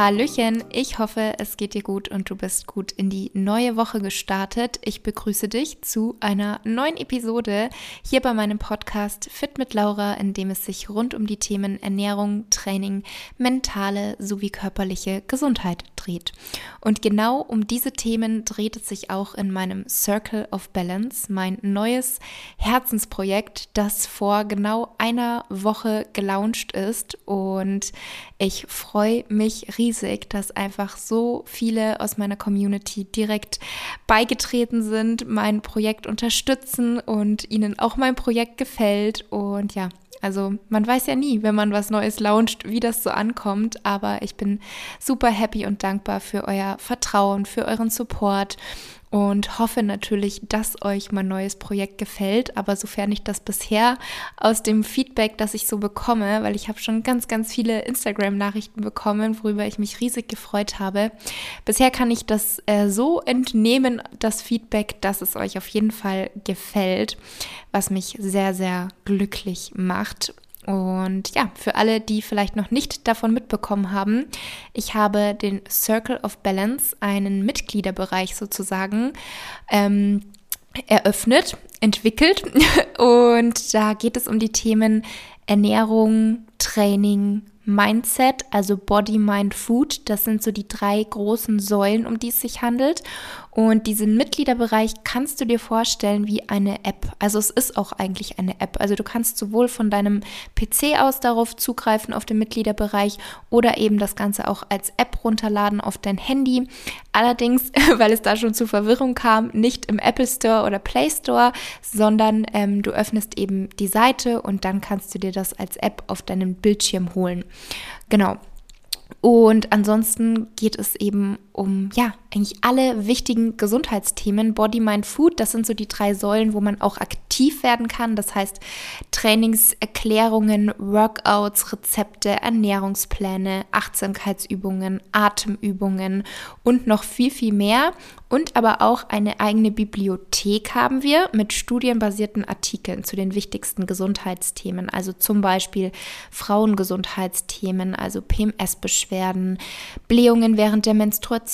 Hallöchen, ich hoffe, es geht dir gut und du bist gut in die neue Woche gestartet. Ich begrüße dich zu einer neuen Episode hier bei meinem Podcast Fit mit Laura, in dem es sich rund um die Themen Ernährung, Training, mentale sowie körperliche Gesundheit dreht. Und genau um diese Themen dreht es sich auch in meinem Circle of Balance, mein neues Herzensprojekt, das vor genau einer Woche gelauncht ist und ich freue mich riesig, dass einfach so viele aus meiner Community direkt beigetreten sind, mein Projekt unterstützen und ihnen auch mein Projekt gefällt. Und ja, also man weiß ja nie, wenn man was Neues launcht, wie das so ankommt, aber ich bin super happy und dankbar für euer Vertrauen, für euren Support und hoffe natürlich, dass euch mein neues Projekt gefällt. Aber sofern ich das bisher aus dem Feedback, das ich so bekomme, weil ich habe schon ganz, ganz viele Instagram-Nachrichten bekommen, worüber ich mich riesig gefreut habe. Bisher kann ich das äh, so entnehmen, das Feedback, dass es euch auf jeden Fall gefällt, was mich sehr, sehr glücklich macht. Und ja, für alle, die vielleicht noch nicht davon mitbekommen haben, ich habe den Circle of Balance, einen Mitgliederbereich sozusagen, ähm, eröffnet, entwickelt. Und da geht es um die Themen Ernährung, Training, Mindset, also Body, Mind, Food. Das sind so die drei großen Säulen, um die es sich handelt. Und diesen Mitgliederbereich kannst du dir vorstellen wie eine App. Also es ist auch eigentlich eine App. Also du kannst sowohl von deinem PC aus darauf zugreifen, auf den Mitgliederbereich, oder eben das Ganze auch als App runterladen auf dein Handy. Allerdings, weil es da schon zu Verwirrung kam, nicht im Apple Store oder Play Store, sondern ähm, du öffnest eben die Seite und dann kannst du dir das als App auf deinen Bildschirm holen. Genau. Und ansonsten geht es eben um, ja, eigentlich alle wichtigen Gesundheitsthemen. Body, Mind, Food, das sind so die drei Säulen, wo man auch aktiv werden kann. Das heißt Trainingserklärungen, Workouts, Rezepte, Ernährungspläne, Achtsamkeitsübungen, Atemübungen und noch viel, viel mehr. Und aber auch eine eigene Bibliothek haben wir mit studienbasierten Artikeln zu den wichtigsten Gesundheitsthemen. Also zum Beispiel Frauengesundheitsthemen, also PMS-Beschwerden, Blähungen während der Menstruation,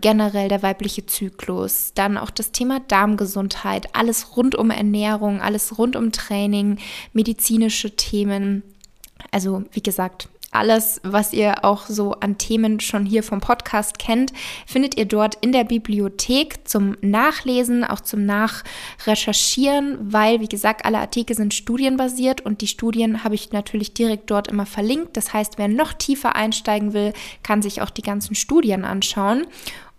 generell der weibliche Zyklus, dann auch das Thema Darmgesundheit, alles rund um Ernährung, alles rund um Training, medizinische Themen. Also wie gesagt, alles, was ihr auch so an Themen schon hier vom Podcast kennt, findet ihr dort in der Bibliothek zum Nachlesen, auch zum Nachrecherchieren, weil, wie gesagt, alle Artikel sind studienbasiert und die Studien habe ich natürlich direkt dort immer verlinkt. Das heißt, wer noch tiefer einsteigen will, kann sich auch die ganzen Studien anschauen.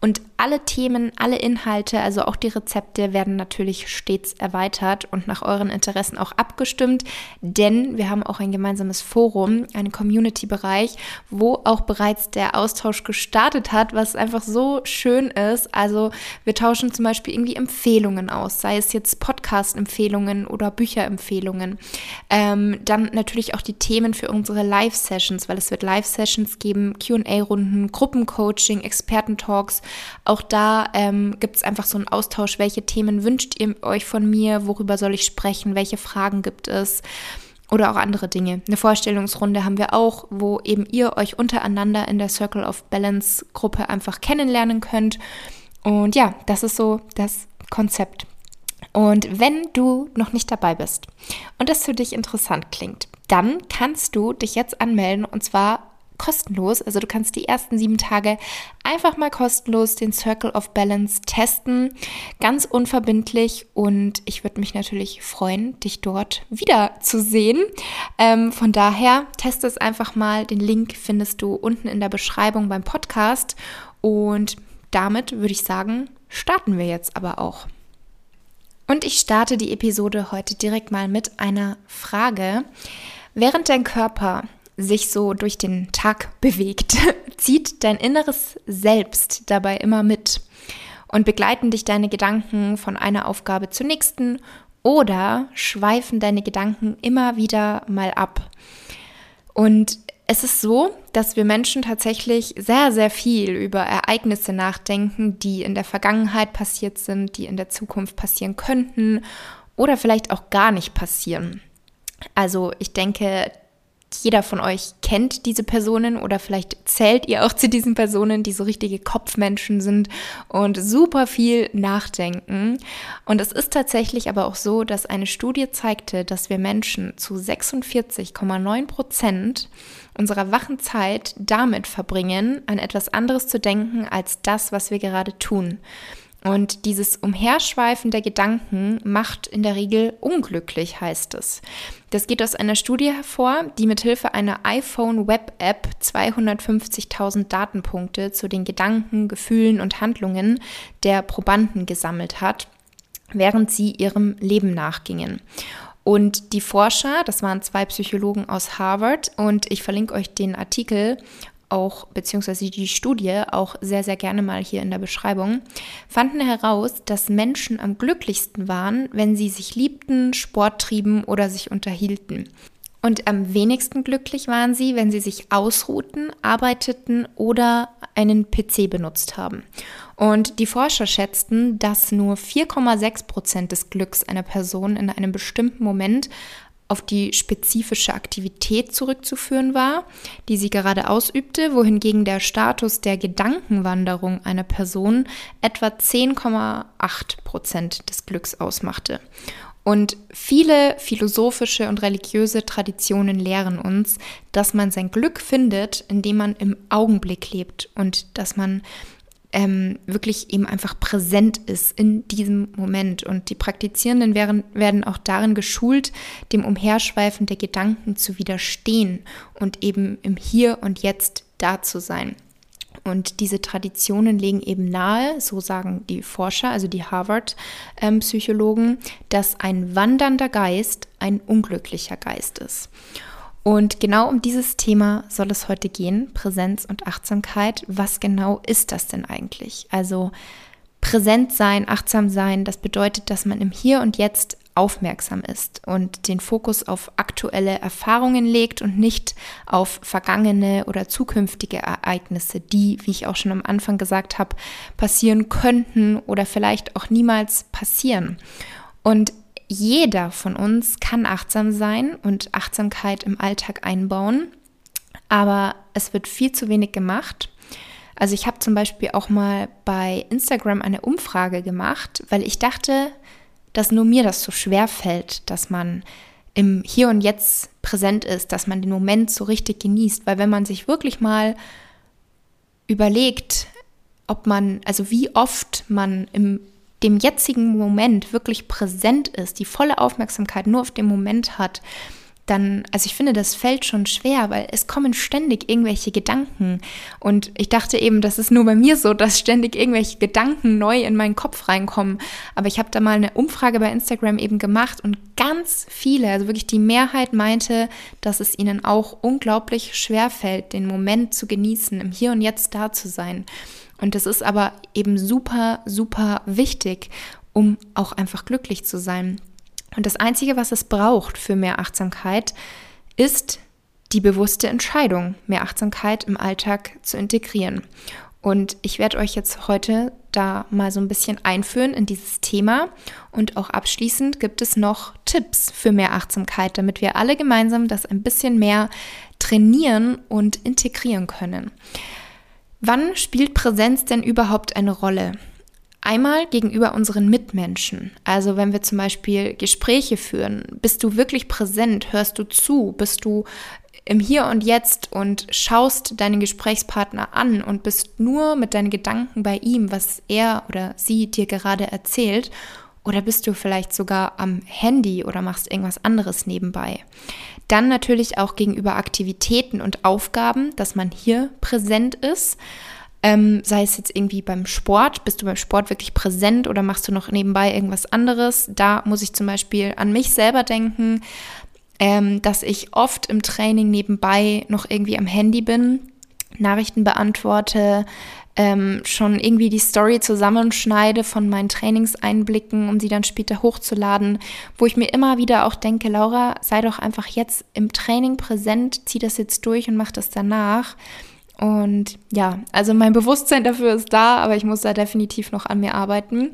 Und alle Themen, alle Inhalte, also auch die Rezepte werden natürlich stets erweitert und nach euren Interessen auch abgestimmt, denn wir haben auch ein gemeinsames Forum, einen Community-Bereich, wo auch bereits der Austausch gestartet hat, was einfach so schön ist. Also wir tauschen zum Beispiel irgendwie Empfehlungen aus, sei es jetzt Podcast-Empfehlungen oder Bücherempfehlungen. Ähm, dann natürlich auch die Themen für unsere Live-Sessions, weil es wird Live-Sessions geben, QA-Runden, Gruppencoaching, Experten-Talks auch da ähm, gibt es einfach so einen Austausch. Welche Themen wünscht ihr euch von mir? Worüber soll ich sprechen? Welche Fragen gibt es? Oder auch andere Dinge. Eine Vorstellungsrunde haben wir auch, wo eben ihr euch untereinander in der Circle of Balance Gruppe einfach kennenlernen könnt. Und ja, das ist so das Konzept. Und wenn du noch nicht dabei bist und das für dich interessant klingt, dann kannst du dich jetzt anmelden und zwar kostenlos. Also du kannst die ersten sieben Tage einfach mal kostenlos den Circle of Balance testen. Ganz unverbindlich und ich würde mich natürlich freuen, dich dort wiederzusehen. Ähm, von daher teste es einfach mal. Den Link findest du unten in der Beschreibung beim Podcast. Und damit würde ich sagen, starten wir jetzt aber auch. Und ich starte die Episode heute direkt mal mit einer Frage. Während dein Körper sich so durch den Tag bewegt, zieht dein inneres Selbst dabei immer mit und begleiten dich deine Gedanken von einer Aufgabe zur nächsten oder schweifen deine Gedanken immer wieder mal ab. Und es ist so, dass wir Menschen tatsächlich sehr, sehr viel über Ereignisse nachdenken, die in der Vergangenheit passiert sind, die in der Zukunft passieren könnten oder vielleicht auch gar nicht passieren. Also ich denke, jeder von euch kennt diese Personen oder vielleicht zählt ihr auch zu diesen Personen, die so richtige Kopfmenschen sind und super viel nachdenken. Und es ist tatsächlich aber auch so, dass eine Studie zeigte, dass wir Menschen zu 46,9 Prozent unserer wachen Zeit damit verbringen, an etwas anderes zu denken als das, was wir gerade tun. Und dieses Umherschweifen der Gedanken macht in der Regel unglücklich, heißt es. Das geht aus einer Studie hervor, die mithilfe einer iPhone Web App 250.000 Datenpunkte zu den Gedanken, Gefühlen und Handlungen der Probanden gesammelt hat, während sie ihrem Leben nachgingen. Und die Forscher, das waren zwei Psychologen aus Harvard, und ich verlinke euch den Artikel auch, beziehungsweise die Studie auch sehr, sehr gerne mal hier in der Beschreibung, fanden heraus, dass Menschen am glücklichsten waren, wenn sie sich liebten, Sport trieben oder sich unterhielten. Und am wenigsten glücklich waren sie, wenn sie sich ausruhten, arbeiteten oder einen PC benutzt haben. Und die Forscher schätzten, dass nur 4,6 Prozent des Glücks einer Person in einem bestimmten Moment auf die spezifische Aktivität zurückzuführen war, die sie gerade ausübte, wohingegen der Status der Gedankenwanderung einer Person etwa 10,8 Prozent des Glücks ausmachte. Und viele philosophische und religiöse Traditionen lehren uns, dass man sein Glück findet, indem man im Augenblick lebt und dass man ähm, wirklich eben einfach präsent ist in diesem Moment. Und die Praktizierenden werden, werden auch darin geschult, dem Umherschweifen der Gedanken zu widerstehen und eben im Hier und Jetzt da zu sein. Und diese Traditionen legen eben nahe, so sagen die Forscher, also die Harvard-Psychologen, ähm, dass ein wandernder Geist ein unglücklicher Geist ist. Und genau um dieses Thema soll es heute gehen, Präsenz und Achtsamkeit. Was genau ist das denn eigentlich? Also präsent sein, achtsam sein, das bedeutet, dass man im Hier und Jetzt aufmerksam ist und den Fokus auf aktuelle Erfahrungen legt und nicht auf vergangene oder zukünftige Ereignisse, die, wie ich auch schon am Anfang gesagt habe, passieren könnten oder vielleicht auch niemals passieren. Und jeder von uns kann achtsam sein und Achtsamkeit im Alltag einbauen, aber es wird viel zu wenig gemacht. Also ich habe zum Beispiel auch mal bei Instagram eine Umfrage gemacht, weil ich dachte, dass nur mir das so schwer fällt, dass man im Hier und Jetzt präsent ist, dass man den Moment so richtig genießt. Weil wenn man sich wirklich mal überlegt, ob man, also wie oft man im dem jetzigen Moment wirklich präsent ist, die volle Aufmerksamkeit nur auf den Moment hat, dann, also ich finde, das fällt schon schwer, weil es kommen ständig irgendwelche Gedanken. Und ich dachte eben, das ist nur bei mir so, dass ständig irgendwelche Gedanken neu in meinen Kopf reinkommen. Aber ich habe da mal eine Umfrage bei Instagram eben gemacht und ganz viele, also wirklich die Mehrheit meinte, dass es ihnen auch unglaublich schwer fällt, den Moment zu genießen, im Hier und Jetzt da zu sein. Und das ist aber eben super, super wichtig, um auch einfach glücklich zu sein. Und das Einzige, was es braucht für mehr Achtsamkeit, ist die bewusste Entscheidung, mehr Achtsamkeit im Alltag zu integrieren. Und ich werde euch jetzt heute da mal so ein bisschen einführen in dieses Thema. Und auch abschließend gibt es noch Tipps für mehr Achtsamkeit, damit wir alle gemeinsam das ein bisschen mehr trainieren und integrieren können. Wann spielt Präsenz denn überhaupt eine Rolle? Einmal gegenüber unseren Mitmenschen. Also wenn wir zum Beispiel Gespräche führen, bist du wirklich präsent, hörst du zu, bist du im Hier und Jetzt und schaust deinen Gesprächspartner an und bist nur mit deinen Gedanken bei ihm, was er oder sie dir gerade erzählt. Oder bist du vielleicht sogar am Handy oder machst irgendwas anderes nebenbei? Dann natürlich auch gegenüber Aktivitäten und Aufgaben, dass man hier präsent ist. Ähm, sei es jetzt irgendwie beim Sport, bist du beim Sport wirklich präsent oder machst du noch nebenbei irgendwas anderes? Da muss ich zum Beispiel an mich selber denken, ähm, dass ich oft im Training nebenbei noch irgendwie am Handy bin, Nachrichten beantworte, ähm, schon irgendwie die Story zusammenschneide von meinen Trainingseinblicken, um sie dann später hochzuladen, wo ich mir immer wieder auch denke, Laura, sei doch einfach jetzt im Training präsent, zieh das jetzt durch und mach das danach. Und ja, also mein Bewusstsein dafür ist da, aber ich muss da definitiv noch an mir arbeiten.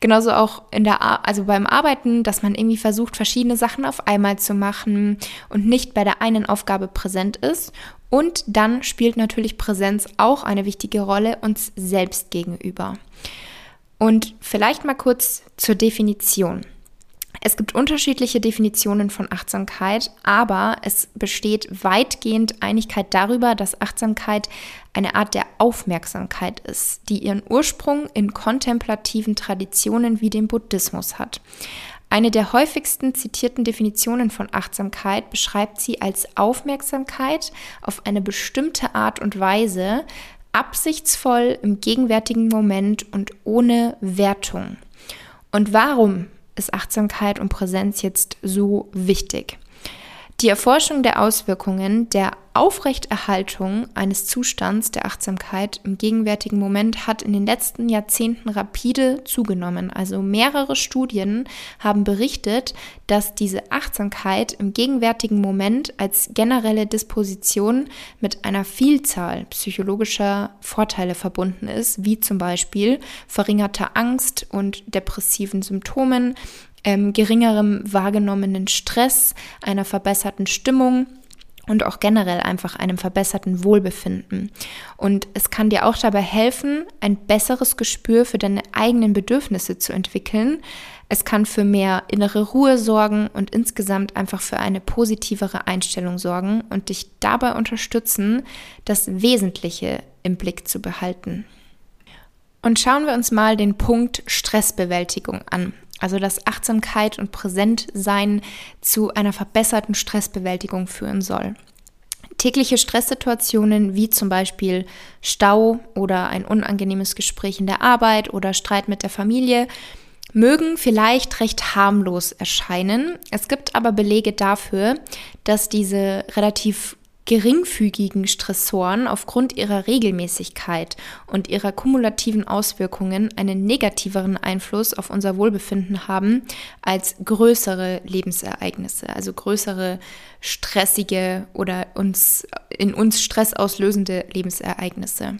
Genauso auch in der, Ar also beim Arbeiten, dass man irgendwie versucht, verschiedene Sachen auf einmal zu machen und nicht bei der einen Aufgabe präsent ist. Und dann spielt natürlich Präsenz auch eine wichtige Rolle uns selbst gegenüber. Und vielleicht mal kurz zur Definition. Es gibt unterschiedliche Definitionen von Achtsamkeit, aber es besteht weitgehend Einigkeit darüber, dass Achtsamkeit eine Art der Aufmerksamkeit ist, die ihren Ursprung in kontemplativen Traditionen wie dem Buddhismus hat. Eine der häufigsten zitierten Definitionen von Achtsamkeit beschreibt sie als Aufmerksamkeit auf eine bestimmte Art und Weise, absichtsvoll im gegenwärtigen Moment und ohne Wertung. Und warum ist Achtsamkeit und Präsenz jetzt so wichtig? Die Erforschung der Auswirkungen der Aufrechterhaltung eines Zustands der Achtsamkeit im gegenwärtigen Moment hat in den letzten Jahrzehnten rapide zugenommen. Also mehrere Studien haben berichtet, dass diese Achtsamkeit im gegenwärtigen Moment als generelle Disposition mit einer Vielzahl psychologischer Vorteile verbunden ist, wie zum Beispiel verringerter Angst und depressiven Symptomen, ähm, geringerem wahrgenommenen Stress, einer verbesserten Stimmung und auch generell einfach einem verbesserten Wohlbefinden. Und es kann dir auch dabei helfen, ein besseres Gespür für deine eigenen Bedürfnisse zu entwickeln. Es kann für mehr innere Ruhe sorgen und insgesamt einfach für eine positivere Einstellung sorgen und dich dabei unterstützen, das Wesentliche im Blick zu behalten. Und schauen wir uns mal den Punkt Stressbewältigung an. Also dass Achtsamkeit und Präsentsein zu einer verbesserten Stressbewältigung führen soll. Tägliche Stresssituationen wie zum Beispiel Stau oder ein unangenehmes Gespräch in der Arbeit oder Streit mit der Familie mögen vielleicht recht harmlos erscheinen. Es gibt aber Belege dafür, dass diese relativ geringfügigen Stressoren aufgrund ihrer Regelmäßigkeit und ihrer kumulativen Auswirkungen einen negativeren Einfluss auf unser Wohlbefinden haben als größere Lebensereignisse, also größere stressige oder uns in uns Stress auslösende Lebensereignisse.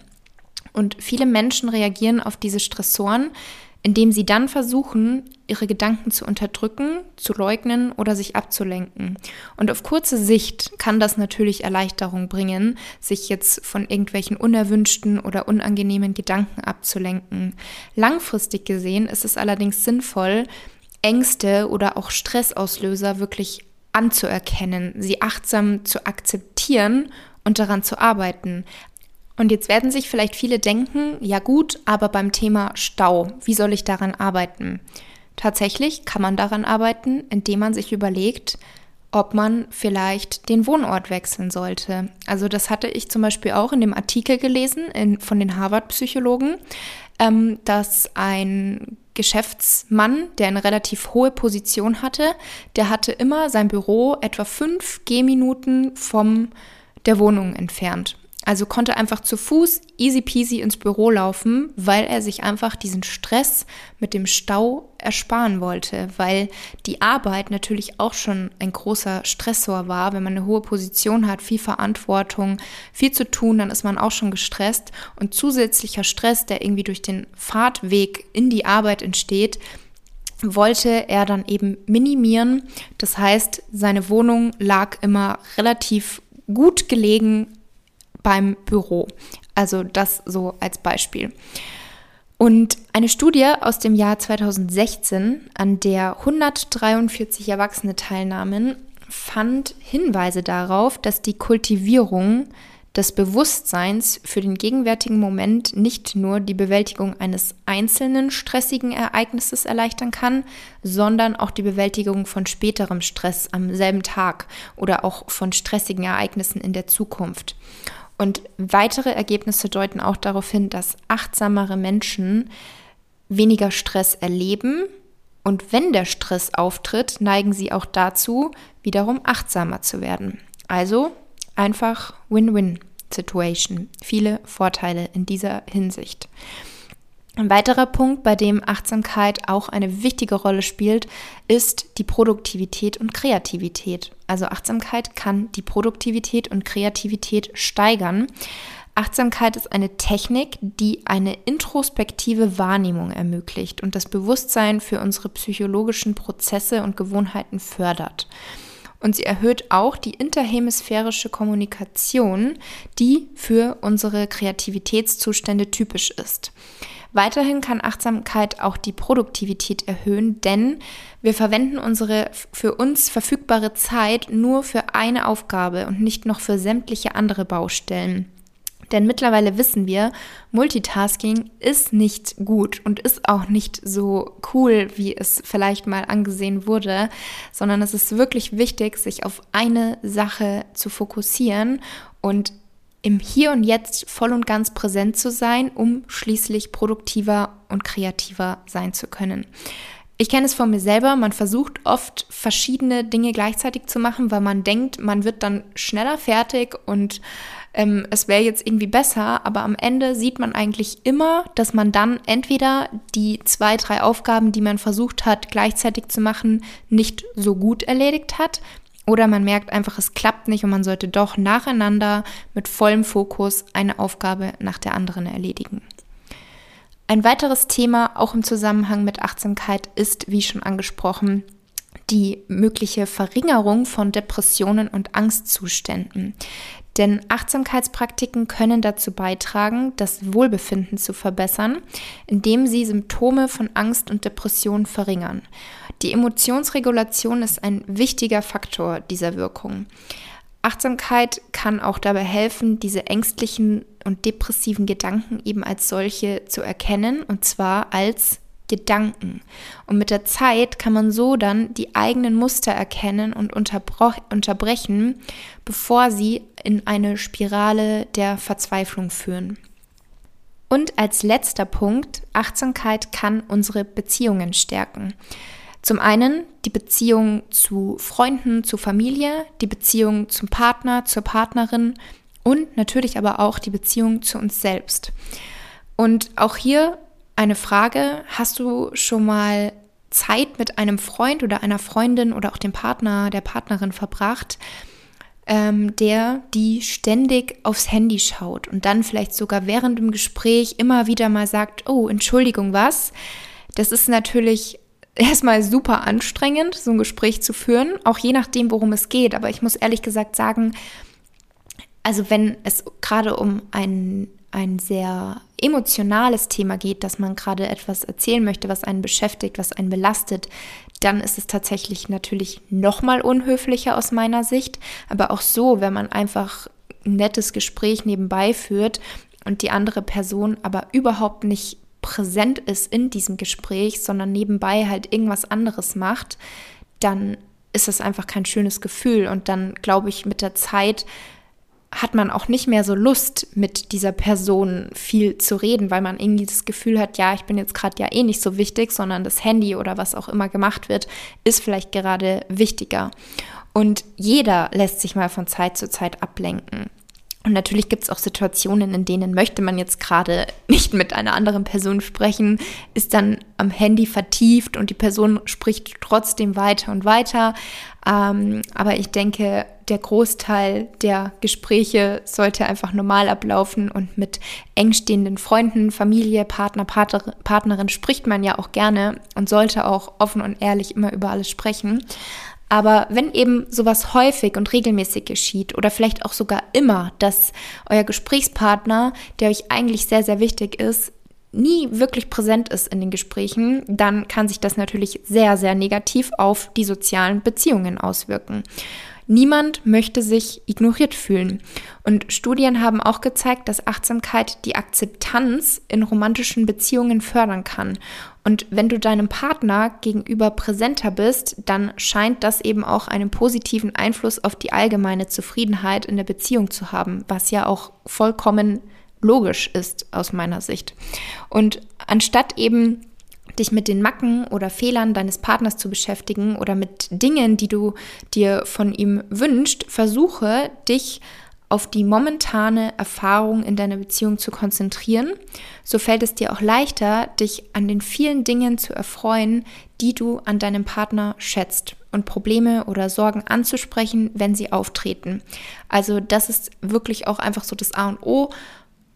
Und viele Menschen reagieren auf diese Stressoren indem sie dann versuchen, ihre Gedanken zu unterdrücken, zu leugnen oder sich abzulenken. Und auf kurze Sicht kann das natürlich Erleichterung bringen, sich jetzt von irgendwelchen unerwünschten oder unangenehmen Gedanken abzulenken. Langfristig gesehen ist es allerdings sinnvoll, Ängste oder auch Stressauslöser wirklich anzuerkennen, sie achtsam zu akzeptieren und daran zu arbeiten. Und jetzt werden sich vielleicht viele denken, ja gut, aber beim Thema Stau, wie soll ich daran arbeiten? Tatsächlich kann man daran arbeiten, indem man sich überlegt, ob man vielleicht den Wohnort wechseln sollte. Also das hatte ich zum Beispiel auch in dem Artikel gelesen in, von den Harvard-Psychologen, ähm, dass ein Geschäftsmann, der eine relativ hohe Position hatte, der hatte immer sein Büro etwa fünf Gehminuten vom der Wohnung entfernt. Also konnte einfach zu Fuß easy peasy ins Büro laufen, weil er sich einfach diesen Stress mit dem Stau ersparen wollte, weil die Arbeit natürlich auch schon ein großer Stressor war. Wenn man eine hohe Position hat, viel Verantwortung, viel zu tun, dann ist man auch schon gestresst. Und zusätzlicher Stress, der irgendwie durch den Fahrtweg in die Arbeit entsteht, wollte er dann eben minimieren. Das heißt, seine Wohnung lag immer relativ gut gelegen beim Büro. Also das so als Beispiel. Und eine Studie aus dem Jahr 2016, an der 143 Erwachsene teilnahmen, fand Hinweise darauf, dass die Kultivierung des Bewusstseins für den gegenwärtigen Moment nicht nur die Bewältigung eines einzelnen stressigen Ereignisses erleichtern kann, sondern auch die Bewältigung von späterem Stress am selben Tag oder auch von stressigen Ereignissen in der Zukunft. Und weitere Ergebnisse deuten auch darauf hin, dass achtsamere Menschen weniger Stress erleben. Und wenn der Stress auftritt, neigen sie auch dazu, wiederum achtsamer zu werden. Also einfach Win-Win-Situation. Viele Vorteile in dieser Hinsicht. Ein weiterer Punkt, bei dem Achtsamkeit auch eine wichtige Rolle spielt, ist die Produktivität und Kreativität. Also Achtsamkeit kann die Produktivität und Kreativität steigern. Achtsamkeit ist eine Technik, die eine introspektive Wahrnehmung ermöglicht und das Bewusstsein für unsere psychologischen Prozesse und Gewohnheiten fördert. Und sie erhöht auch die interhemisphärische Kommunikation, die für unsere Kreativitätszustände typisch ist. Weiterhin kann Achtsamkeit auch die Produktivität erhöhen, denn wir verwenden unsere für uns verfügbare Zeit nur für eine Aufgabe und nicht noch für sämtliche andere Baustellen. Denn mittlerweile wissen wir, Multitasking ist nicht gut und ist auch nicht so cool, wie es vielleicht mal angesehen wurde, sondern es ist wirklich wichtig, sich auf eine Sache zu fokussieren und im Hier und Jetzt voll und ganz präsent zu sein, um schließlich produktiver und kreativer sein zu können. Ich kenne es von mir selber, man versucht oft verschiedene Dinge gleichzeitig zu machen, weil man denkt, man wird dann schneller fertig und ähm, es wäre jetzt irgendwie besser, aber am Ende sieht man eigentlich immer, dass man dann entweder die zwei, drei Aufgaben, die man versucht hat gleichzeitig zu machen, nicht so gut erledigt hat. Oder man merkt einfach, es klappt nicht und man sollte doch nacheinander mit vollem Fokus eine Aufgabe nach der anderen erledigen. Ein weiteres Thema, auch im Zusammenhang mit Achtsamkeit, ist, wie schon angesprochen, die mögliche Verringerung von Depressionen und Angstzuständen. Denn Achtsamkeitspraktiken können dazu beitragen, das Wohlbefinden zu verbessern, indem sie Symptome von Angst und Depression verringern. Die Emotionsregulation ist ein wichtiger Faktor dieser Wirkung. Achtsamkeit kann auch dabei helfen, diese ängstlichen und depressiven Gedanken eben als solche zu erkennen, und zwar als Gedanken. Und mit der Zeit kann man so dann die eigenen Muster erkennen und unterbrechen, bevor sie in eine Spirale der Verzweiflung führen. Und als letzter Punkt, Achtsamkeit kann unsere Beziehungen stärken. Zum einen die Beziehung zu Freunden, zu Familie, die Beziehung zum Partner, zur Partnerin und natürlich aber auch die Beziehung zu uns selbst. Und auch hier eine Frage, hast du schon mal Zeit mit einem Freund oder einer Freundin oder auch dem Partner, der Partnerin verbracht, ähm, der die ständig aufs Handy schaut und dann vielleicht sogar während dem Gespräch immer wieder mal sagt, oh, Entschuldigung, was? Das ist natürlich erstmal super anstrengend, so ein Gespräch zu führen, auch je nachdem, worum es geht. Aber ich muss ehrlich gesagt sagen, also wenn es gerade um ein, ein sehr emotionales Thema geht, dass man gerade etwas erzählen möchte, was einen beschäftigt, was einen belastet, dann ist es tatsächlich natürlich noch mal unhöflicher aus meiner Sicht. Aber auch so, wenn man einfach ein nettes Gespräch nebenbei führt und die andere Person aber überhaupt nicht präsent ist in diesem Gespräch, sondern nebenbei halt irgendwas anderes macht, dann ist das einfach kein schönes Gefühl. Und dann glaube ich, mit der Zeit hat man auch nicht mehr so Lust, mit dieser Person viel zu reden, weil man irgendwie das Gefühl hat, ja, ich bin jetzt gerade ja eh nicht so wichtig, sondern das Handy oder was auch immer gemacht wird, ist vielleicht gerade wichtiger. Und jeder lässt sich mal von Zeit zu Zeit ablenken. Und natürlich gibt es auch Situationen, in denen möchte man jetzt gerade nicht mit einer anderen Person sprechen, ist dann am Handy vertieft und die Person spricht trotzdem weiter und weiter. Ähm, aber ich denke, der Großteil der Gespräche sollte einfach normal ablaufen und mit engstehenden Freunden, Familie, Partner, Partner, Partnerin spricht man ja auch gerne und sollte auch offen und ehrlich immer über alles sprechen. Aber wenn eben sowas häufig und regelmäßig geschieht oder vielleicht auch sogar immer, dass euer Gesprächspartner, der euch eigentlich sehr, sehr wichtig ist, nie wirklich präsent ist in den Gesprächen, dann kann sich das natürlich sehr, sehr negativ auf die sozialen Beziehungen auswirken. Niemand möchte sich ignoriert fühlen. Und Studien haben auch gezeigt, dass Achtsamkeit die Akzeptanz in romantischen Beziehungen fördern kann. Und wenn du deinem Partner gegenüber präsenter bist, dann scheint das eben auch einen positiven Einfluss auf die allgemeine Zufriedenheit in der Beziehung zu haben, was ja auch vollkommen logisch ist aus meiner Sicht. Und anstatt eben dich mit den Macken oder Fehlern deines Partners zu beschäftigen oder mit Dingen, die du dir von ihm wünschst, versuche dich auf die momentane Erfahrung in deiner Beziehung zu konzentrieren. So fällt es dir auch leichter, dich an den vielen Dingen zu erfreuen, die du an deinem Partner schätzt und Probleme oder Sorgen anzusprechen, wenn sie auftreten. Also das ist wirklich auch einfach so das A und O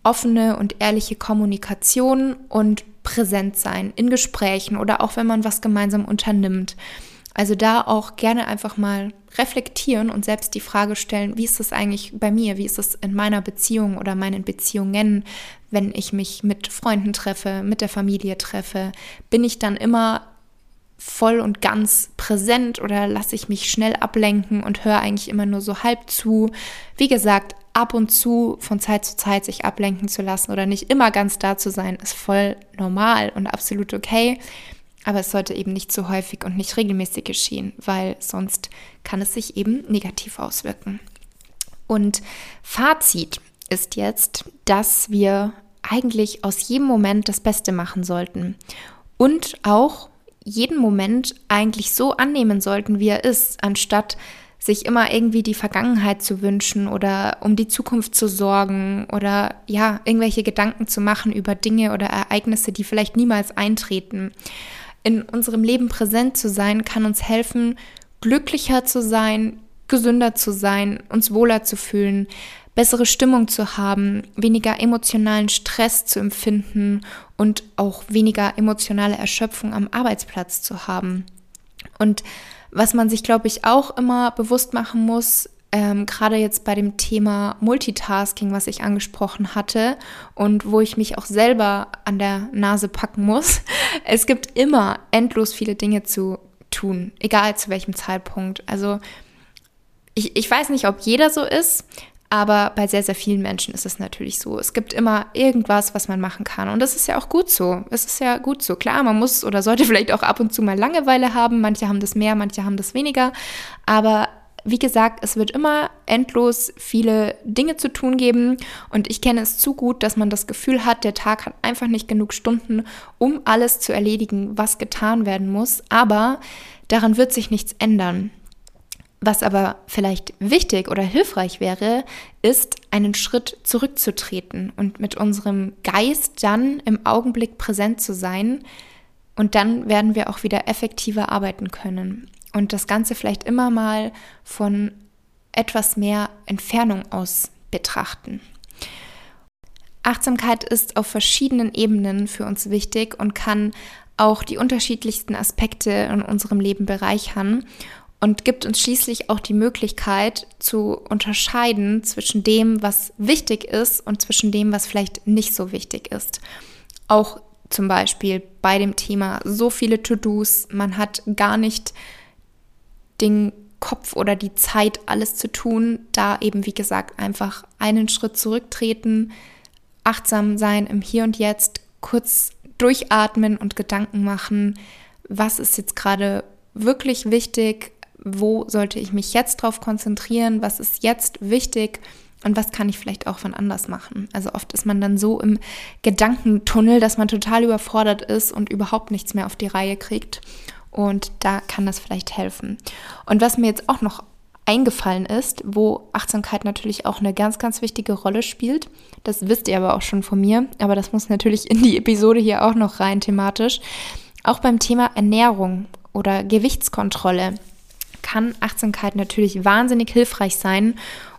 offene und ehrliche Kommunikation und präsent sein in Gesprächen oder auch wenn man was gemeinsam unternimmt. Also da auch gerne einfach mal reflektieren und selbst die Frage stellen, wie ist das eigentlich bei mir, wie ist es in meiner Beziehung oder meinen Beziehungen, wenn ich mich mit Freunden treffe, mit der Familie treffe, bin ich dann immer voll und ganz präsent oder lasse ich mich schnell ablenken und höre eigentlich immer nur so halb zu. Wie gesagt, ab und zu von Zeit zu Zeit sich ablenken zu lassen oder nicht immer ganz da zu sein, ist voll normal und absolut okay. Aber es sollte eben nicht zu häufig und nicht regelmäßig geschehen, weil sonst kann es sich eben negativ auswirken. Und Fazit ist jetzt, dass wir eigentlich aus jedem Moment das Beste machen sollten und auch jeden Moment eigentlich so annehmen sollten, wie er ist, anstatt sich immer irgendwie die Vergangenheit zu wünschen oder um die Zukunft zu sorgen oder ja, irgendwelche Gedanken zu machen über Dinge oder Ereignisse, die vielleicht niemals eintreten. In unserem Leben präsent zu sein, kann uns helfen, glücklicher zu sein, gesünder zu sein, uns wohler zu fühlen, bessere Stimmung zu haben, weniger emotionalen Stress zu empfinden und auch weniger emotionale Erschöpfung am Arbeitsplatz zu haben. Und was man sich, glaube ich, auch immer bewusst machen muss, ähm, gerade jetzt bei dem Thema Multitasking, was ich angesprochen hatte und wo ich mich auch selber an der Nase packen muss. Es gibt immer endlos viele Dinge zu tun, egal zu welchem Zeitpunkt. Also ich, ich weiß nicht, ob jeder so ist, aber bei sehr, sehr vielen Menschen ist es natürlich so. Es gibt immer irgendwas, was man machen kann. Und das ist ja auch gut so. Es ist ja gut so. Klar, man muss oder sollte vielleicht auch ab und zu mal Langeweile haben. Manche haben das mehr, manche haben das weniger. Aber wie gesagt, es wird immer endlos viele Dinge zu tun geben und ich kenne es zu gut, dass man das Gefühl hat, der Tag hat einfach nicht genug Stunden, um alles zu erledigen, was getan werden muss, aber daran wird sich nichts ändern. Was aber vielleicht wichtig oder hilfreich wäre, ist, einen Schritt zurückzutreten und mit unserem Geist dann im Augenblick präsent zu sein. Und dann werden wir auch wieder effektiver arbeiten können. Und das Ganze vielleicht immer mal von etwas mehr Entfernung aus betrachten. Achtsamkeit ist auf verschiedenen Ebenen für uns wichtig und kann auch die unterschiedlichsten Aspekte in unserem Leben bereichern und gibt uns schließlich auch die Möglichkeit zu unterscheiden zwischen dem, was wichtig ist und zwischen dem, was vielleicht nicht so wichtig ist. Auch zum Beispiel bei dem Thema so viele To-Dos, man hat gar nicht den Kopf oder die Zeit, alles zu tun, da eben, wie gesagt, einfach einen Schritt zurücktreten, achtsam sein im Hier und Jetzt, kurz durchatmen und Gedanken machen, was ist jetzt gerade wirklich wichtig, wo sollte ich mich jetzt drauf konzentrieren, was ist jetzt wichtig und was kann ich vielleicht auch von anders machen. Also oft ist man dann so im Gedankentunnel, dass man total überfordert ist und überhaupt nichts mehr auf die Reihe kriegt. Und da kann das vielleicht helfen. Und was mir jetzt auch noch eingefallen ist, wo Achtsamkeit natürlich auch eine ganz, ganz wichtige Rolle spielt. Das wisst ihr aber auch schon von mir, aber das muss natürlich in die Episode hier auch noch rein thematisch. Auch beim Thema Ernährung oder Gewichtskontrolle kann Achtsamkeit natürlich wahnsinnig hilfreich sein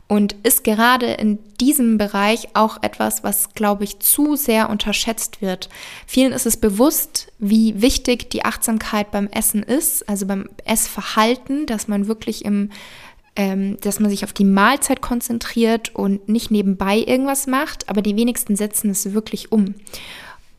und ist gerade in diesem Bereich auch etwas, was, glaube ich, zu sehr unterschätzt wird. Vielen ist es bewusst, wie wichtig die Achtsamkeit beim Essen ist, also beim Essverhalten, dass man wirklich im ähm, dass man sich auf die Mahlzeit konzentriert und nicht nebenbei irgendwas macht, aber die wenigsten setzen es wirklich um.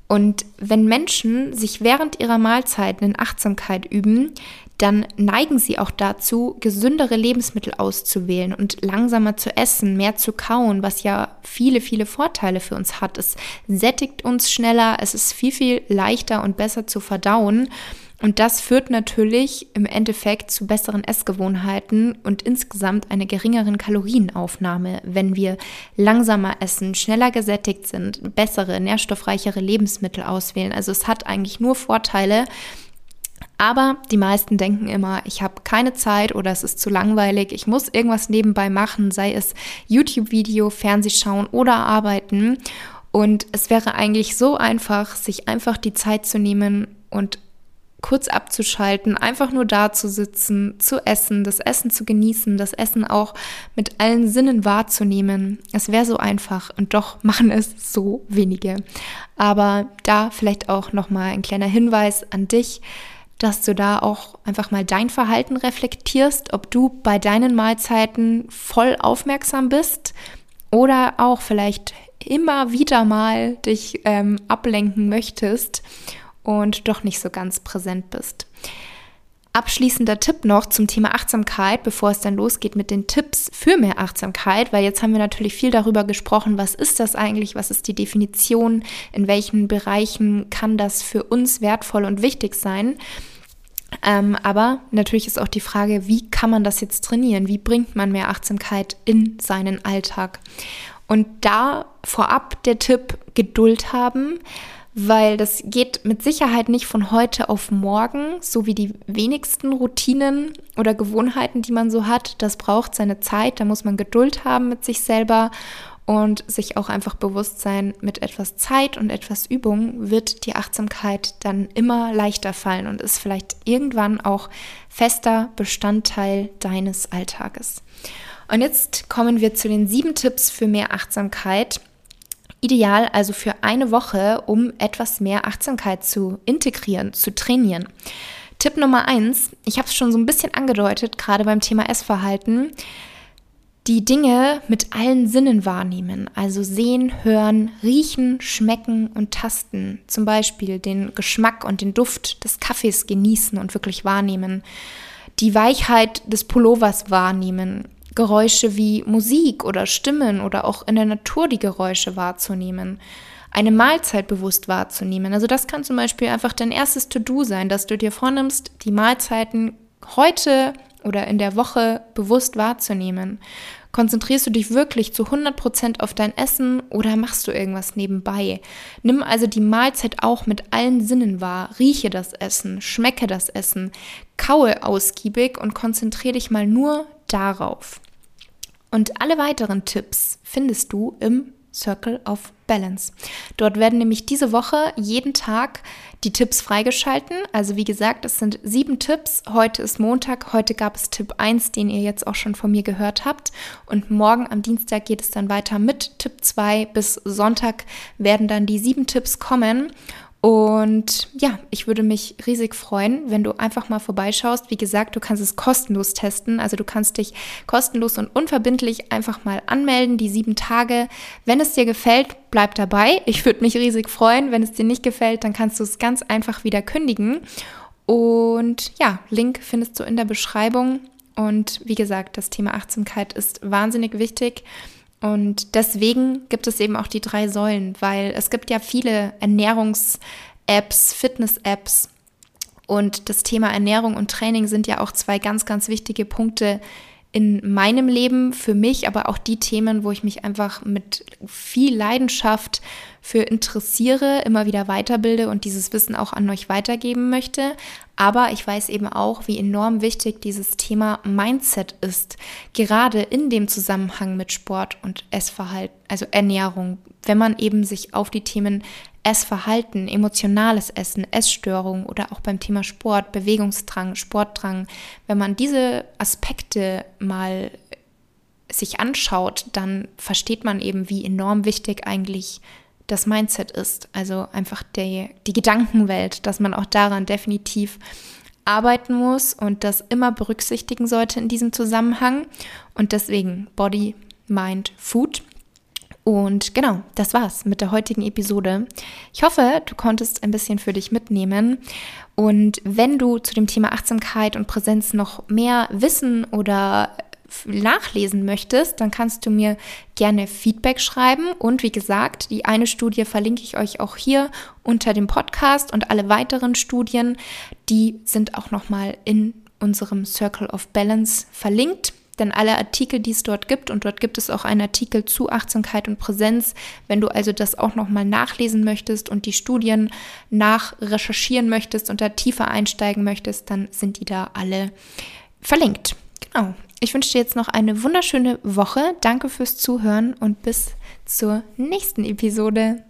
Und wenn Menschen sich während ihrer Mahlzeiten in Achtsamkeit üben, dann neigen sie auch dazu, gesündere Lebensmittel auszuwählen und langsamer zu essen, mehr zu kauen, was ja viele, viele Vorteile für uns hat. Es sättigt uns schneller, es ist viel, viel leichter und besser zu verdauen. Und das führt natürlich im Endeffekt zu besseren Essgewohnheiten und insgesamt einer geringeren Kalorienaufnahme, wenn wir langsamer essen, schneller gesättigt sind, bessere, nährstoffreichere Lebensmittel auswählen. Also es hat eigentlich nur Vorteile. Aber die meisten denken immer, ich habe keine Zeit oder es ist zu langweilig, ich muss irgendwas nebenbei machen, sei es YouTube-Video, Fernsehschauen oder arbeiten. Und es wäre eigentlich so einfach, sich einfach die Zeit zu nehmen und kurz abzuschalten, einfach nur da zu sitzen, zu essen, das Essen zu genießen, das Essen auch mit allen Sinnen wahrzunehmen. Es wäre so einfach und doch machen es so wenige. Aber da vielleicht auch noch mal ein kleiner Hinweis an dich, dass du da auch einfach mal dein Verhalten reflektierst, ob du bei deinen Mahlzeiten voll aufmerksam bist oder auch vielleicht immer wieder mal dich ähm, ablenken möchtest und doch nicht so ganz präsent bist. Abschließender Tipp noch zum Thema Achtsamkeit, bevor es dann losgeht mit den Tipps für mehr Achtsamkeit, weil jetzt haben wir natürlich viel darüber gesprochen, was ist das eigentlich, was ist die Definition, in welchen Bereichen kann das für uns wertvoll und wichtig sein. Ähm, aber natürlich ist auch die Frage, wie kann man das jetzt trainieren? Wie bringt man mehr Achtsamkeit in seinen Alltag? Und da vorab der Tipp, Geduld haben weil das geht mit Sicherheit nicht von heute auf morgen, so wie die wenigsten Routinen oder Gewohnheiten, die man so hat. Das braucht seine Zeit, da muss man Geduld haben mit sich selber und sich auch einfach bewusst sein, mit etwas Zeit und etwas Übung wird die Achtsamkeit dann immer leichter fallen und ist vielleicht irgendwann auch fester Bestandteil deines Alltages. Und jetzt kommen wir zu den sieben Tipps für mehr Achtsamkeit Ideal also für eine Woche, um etwas mehr Achtsamkeit zu integrieren, zu trainieren. Tipp Nummer eins, ich habe es schon so ein bisschen angedeutet, gerade beim Thema Essverhalten, die Dinge mit allen Sinnen wahrnehmen, also sehen, hören, riechen, schmecken und tasten. Zum Beispiel den Geschmack und den Duft des Kaffees genießen und wirklich wahrnehmen. Die Weichheit des Pullovers wahrnehmen, Geräusche wie Musik oder Stimmen oder auch in der Natur die Geräusche wahrzunehmen, eine Mahlzeit bewusst wahrzunehmen. Also das kann zum Beispiel einfach dein erstes To-Do sein, dass du dir vornimmst, die Mahlzeiten heute oder in der Woche bewusst wahrzunehmen. Konzentrierst du dich wirklich zu 100% auf dein Essen oder machst du irgendwas nebenbei? Nimm also die Mahlzeit auch mit allen Sinnen wahr. Rieche das Essen, schmecke das Essen, kaue ausgiebig und konzentriere dich mal nur darauf. Und alle weiteren Tipps findest du im Circle of Balance. Dort werden nämlich diese Woche jeden Tag die Tipps freigeschalten. Also wie gesagt, es sind sieben Tipps. Heute ist Montag. Heute gab es Tipp 1, den ihr jetzt auch schon von mir gehört habt. Und morgen am Dienstag geht es dann weiter mit Tipp 2. Bis Sonntag werden dann die sieben Tipps kommen. Und ja, ich würde mich riesig freuen, wenn du einfach mal vorbeischaust. Wie gesagt, du kannst es kostenlos testen. Also du kannst dich kostenlos und unverbindlich einfach mal anmelden, die sieben Tage. Wenn es dir gefällt, bleib dabei. Ich würde mich riesig freuen. Wenn es dir nicht gefällt, dann kannst du es ganz einfach wieder kündigen. Und ja, Link findest du in der Beschreibung. Und wie gesagt, das Thema Achtsamkeit ist wahnsinnig wichtig. Und deswegen gibt es eben auch die drei Säulen, weil es gibt ja viele Ernährungs-Apps, Fitness-Apps. Und das Thema Ernährung und Training sind ja auch zwei ganz, ganz wichtige Punkte in meinem Leben, für mich, aber auch die Themen, wo ich mich einfach mit viel Leidenschaft für interessiere, immer wieder weiterbilde und dieses Wissen auch an euch weitergeben möchte. Aber ich weiß eben auch, wie enorm wichtig dieses Thema Mindset ist, gerade in dem Zusammenhang mit Sport und Essverhalten, also Ernährung, wenn man eben sich auf die Themen Essverhalten, emotionales Essen, Essstörung oder auch beim Thema Sport, Bewegungsdrang, Sportdrang, wenn man diese Aspekte mal sich anschaut, dann versteht man eben, wie enorm wichtig eigentlich das Mindset ist. Also einfach die, die Gedankenwelt, dass man auch daran definitiv arbeiten muss und das immer berücksichtigen sollte in diesem Zusammenhang. Und deswegen Body, Mind, Food. Und genau, das war's mit der heutigen Episode. Ich hoffe, du konntest ein bisschen für dich mitnehmen. Und wenn du zu dem Thema Achtsamkeit und Präsenz noch mehr wissen oder nachlesen möchtest, dann kannst du mir gerne Feedback schreiben. Und wie gesagt, die eine Studie verlinke ich euch auch hier unter dem Podcast und alle weiteren Studien, die sind auch nochmal in unserem Circle of Balance verlinkt. Denn alle Artikel, die es dort gibt, und dort gibt es auch einen Artikel zu Achtsamkeit und Präsenz, wenn du also das auch nochmal nachlesen möchtest und die Studien nachrecherchieren möchtest und da tiefer einsteigen möchtest, dann sind die da alle verlinkt. Genau. Ich wünsche dir jetzt noch eine wunderschöne Woche. Danke fürs Zuhören und bis zur nächsten Episode.